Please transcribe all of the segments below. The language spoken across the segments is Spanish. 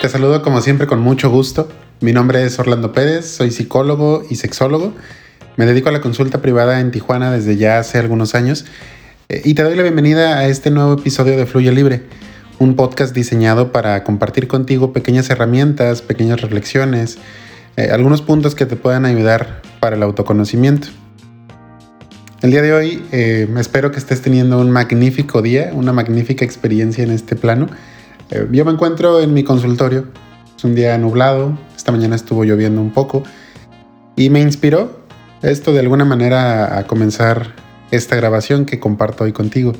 Te saludo como siempre con mucho gusto. Mi nombre es Orlando Pérez, soy psicólogo y sexólogo. Me dedico a la consulta privada en Tijuana desde ya hace algunos años eh, y te doy la bienvenida a este nuevo episodio de Fluye Libre, un podcast diseñado para compartir contigo pequeñas herramientas, pequeñas reflexiones, eh, algunos puntos que te puedan ayudar para el autoconocimiento. El día de hoy eh, espero que estés teniendo un magnífico día, una magnífica experiencia en este plano. Eh, yo me encuentro en mi consultorio. Es un día nublado. Esta mañana estuvo lloviendo un poco. Y me inspiró esto de alguna manera a comenzar esta grabación que comparto hoy contigo.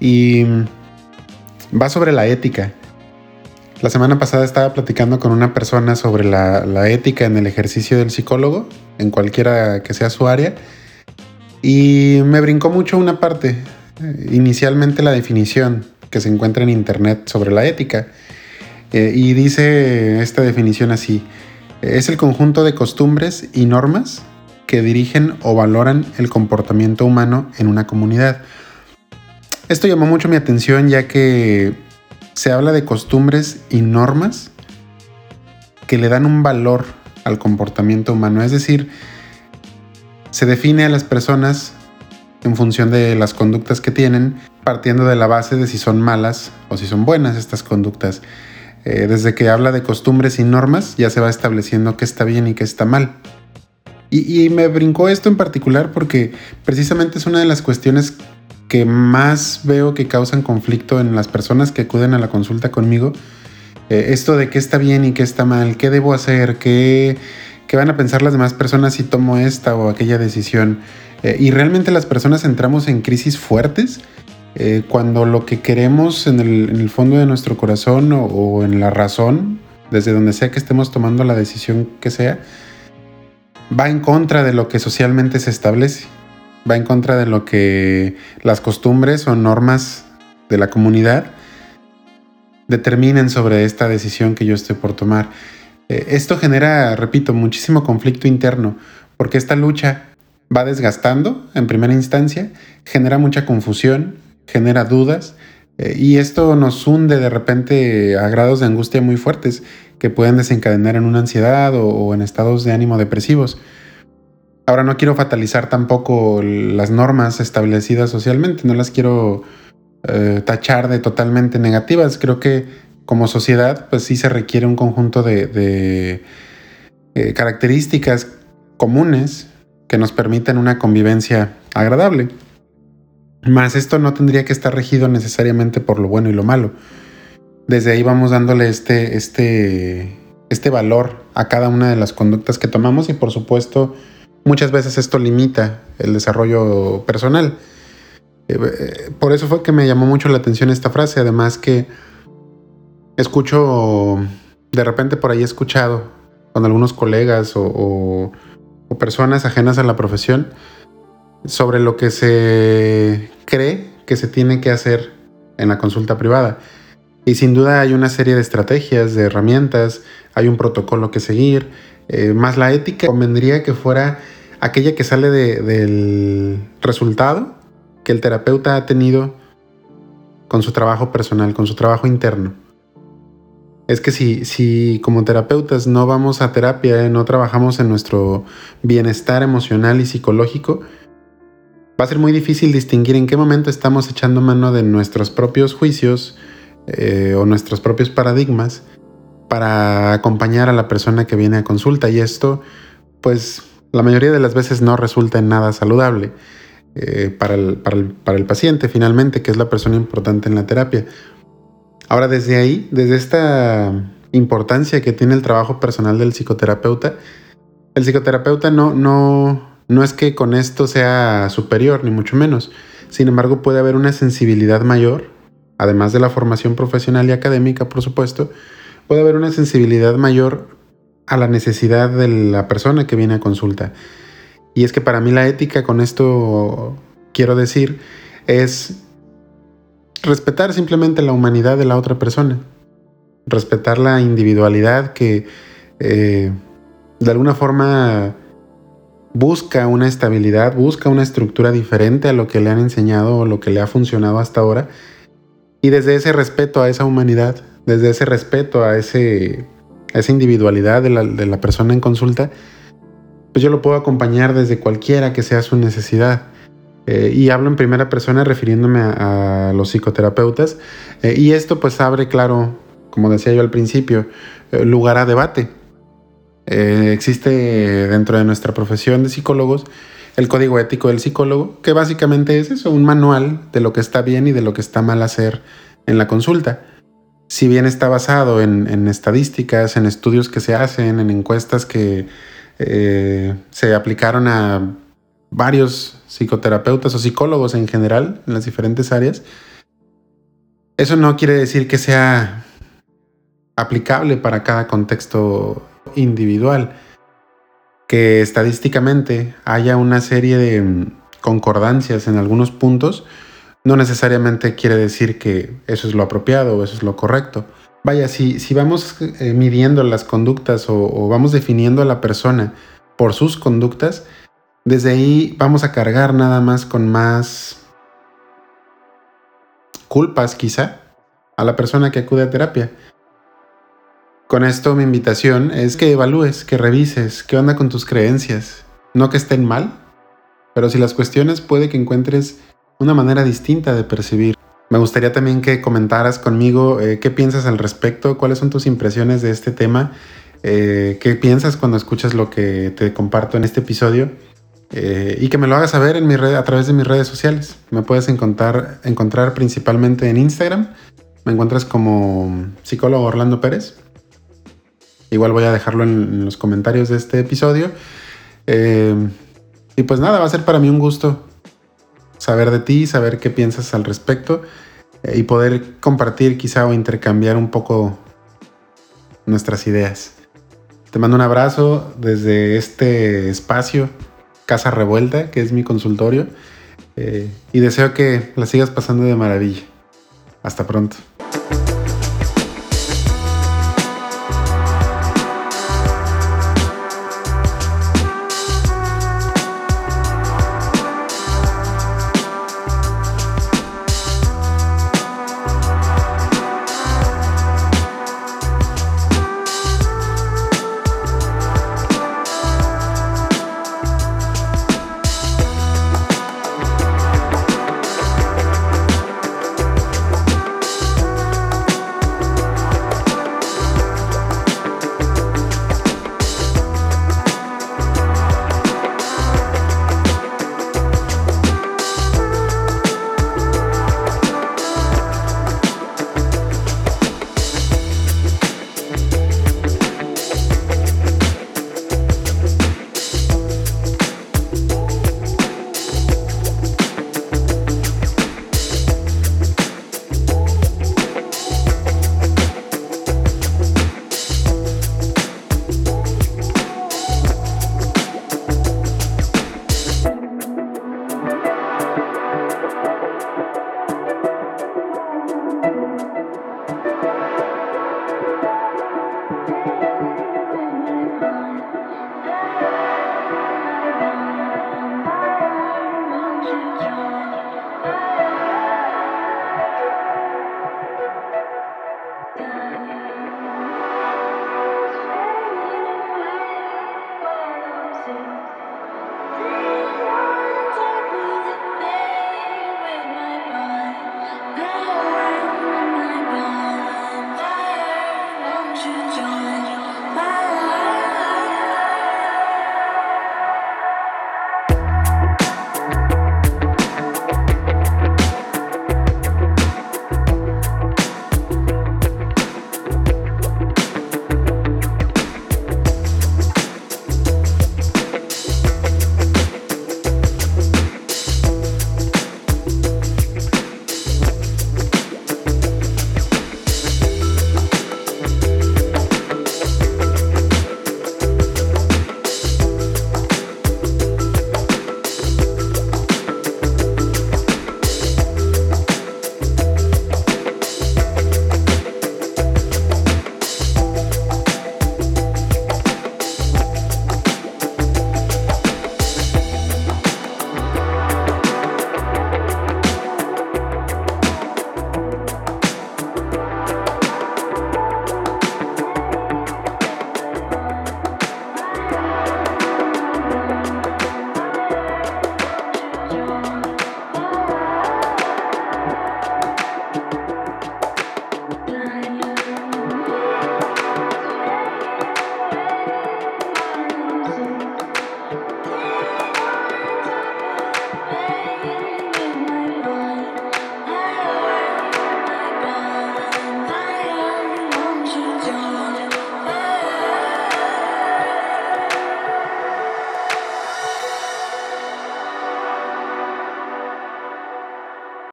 Y va sobre la ética. La semana pasada estaba platicando con una persona sobre la, la ética en el ejercicio del psicólogo, en cualquiera que sea su área. Y me brincó mucho una parte, inicialmente la definición que se encuentra en Internet sobre la ética. Eh, y dice esta definición así, es el conjunto de costumbres y normas que dirigen o valoran el comportamiento humano en una comunidad. Esto llamó mucho mi atención ya que se habla de costumbres y normas que le dan un valor al comportamiento humano. Es decir, se define a las personas en función de las conductas que tienen, partiendo de la base de si son malas o si son buenas estas conductas. Eh, desde que habla de costumbres y normas, ya se va estableciendo qué está bien y qué está mal. Y, me brincó esto en particular porque precisamente es una de las cuestiones que más veo que causan conflicto en las personas que acuden a la consulta conmigo. Eh, esto de qué está bien y qué está mal, qué debo hacer, qué, qué van a pensar las demás personas si tomo esta o aquella decisión. Eh, y realmente las personas entramos en crisis fuertes eh, cuando lo que queremos en el, fondo de nuestro corazón o, en la razón, desde donde sea que estemos tomando la decisión que sea, va en contra de lo que socialmente se establece, va en contra de lo que las costumbres o normas de la comunidad determinen sobre esta decisión que yo estoy por tomar. Eh, esto genera, repito, muchísimo conflicto interno, porque esta lucha va desgastando en primera instancia, genera mucha confusión, genera dudas eh, y esto nos hunde de repente a grados de angustia muy fuertes que pueden desencadenar en una ansiedad o, en estados de ánimo depresivos. Ahora no quiero fatalizar tampoco las normas establecidas socialmente, no las quiero eh, tachar de totalmente negativas. Creo que como sociedad pues sí se requiere un conjunto de, eh, características comunes que nos permiten una convivencia agradable. Más esto no tendría que estar regido necesariamente por lo bueno y lo malo. Desde ahí vamos dándole este, este, este valor a cada una de las conductas que tomamos y por supuesto muchas veces esto limita el desarrollo personal. Eh, eh, por eso fue que me llamó mucho la atención esta frase, además que escucho, de repente por ahí he escuchado con algunos colegas o o personas ajenas a la profesión sobre lo que se cree que se tiene que hacer en la consulta privada. Y sin duda hay una serie de estrategias, de herramientas, hay un protocolo que seguir, eh, más la ética convendría que fuera aquella que sale del resultado que el terapeuta ha tenido con su trabajo personal, con su trabajo interno es que si, si como terapeutas no vamos a terapia, no trabajamos en nuestro bienestar emocional y psicológico, va a ser muy difícil distinguir en qué momento estamos echando mano de nuestros propios juicios eh, o nuestros propios paradigmas para acompañar a la persona que viene a consulta. Y esto, pues, la mayoría de las veces no resulta en nada saludable eh, para, el, para el paciente finalmente, que es la persona importante en la terapia. Ahora, desde ahí, desde esta importancia que tiene el trabajo personal del psicoterapeuta, el psicoterapeuta no, no, no es que con esto sea superior, ni mucho menos. Sin embargo, puede haber una sensibilidad mayor, además de la formación profesional y académica, por supuesto, puede haber una sensibilidad mayor a la necesidad de la persona que viene a consulta. Y es que para mí la ética, con esto quiero decir, es respetar simplemente la humanidad de la otra persona, respetar la individualidad que eh, de alguna forma busca una estabilidad, busca una estructura diferente a lo que le han enseñado o lo que le ha funcionado hasta ahora. Y desde ese respeto a esa humanidad, desde ese respeto a, ese, esa individualidad de la, persona en consulta, pues yo lo puedo acompañar desde cualquiera que sea su necesidad. Eh, y hablo en primera persona refiriéndome a, los psicoterapeutas. Eh, y esto pues abre, claro, como decía yo al principio, eh, lugar a debate. Existe dentro de nuestra profesión de psicólogos el código ético del psicólogo, que básicamente es eso, un manual de lo que está bien y de lo que está mal hacer en la consulta. Si bien está basado en, estadísticas, en estudios que se hacen, en encuestas que eh, se aplicaron a varios psicoterapeutas o psicólogos en general en las diferentes áreas, eso no quiere decir que sea aplicable para cada contexto individual que estadísticamente haya una serie de mm, concordancias en algunos puntos, no necesariamente quiere decir que eso es lo apropiado o eso es lo correcto. Vaya, si, si vamos eh, midiendo las conductas o, vamos definiendo a la persona por sus conductas, desde ahí vamos a cargar nada más con más culpas quizá a la persona que acude a terapia. Con esto mi invitación es que evalúes, que revises qué onda con tus creencias. No que estén mal, pero si las cuestiones puede que encuentres una manera distinta de percibir. Me gustaría también que comentaras conmigo eh, qué piensas al respecto, cuáles son tus impresiones de este tema, eh, qué piensas cuando escuchas lo que te comparto en este episodio eh, y que me lo hagas saber a través de mis redes sociales. Me puedes encontrar, encontrar principalmente en Instagram. Me encuentras como psicólogo Orlando Pérez. Igual voy a dejarlo en, los comentarios de este episodio. Eh, y pues nada, va a ser para mí un gusto saber de ti, saber qué piensas al respecto eh, y poder compartir quizá o intercambiar un poco nuestras ideas. Te mando un abrazo desde este espacio, Casa Revuelta, que es mi consultorio, eh, y deseo que la sigas pasando de maravilla. Hasta pronto. you join.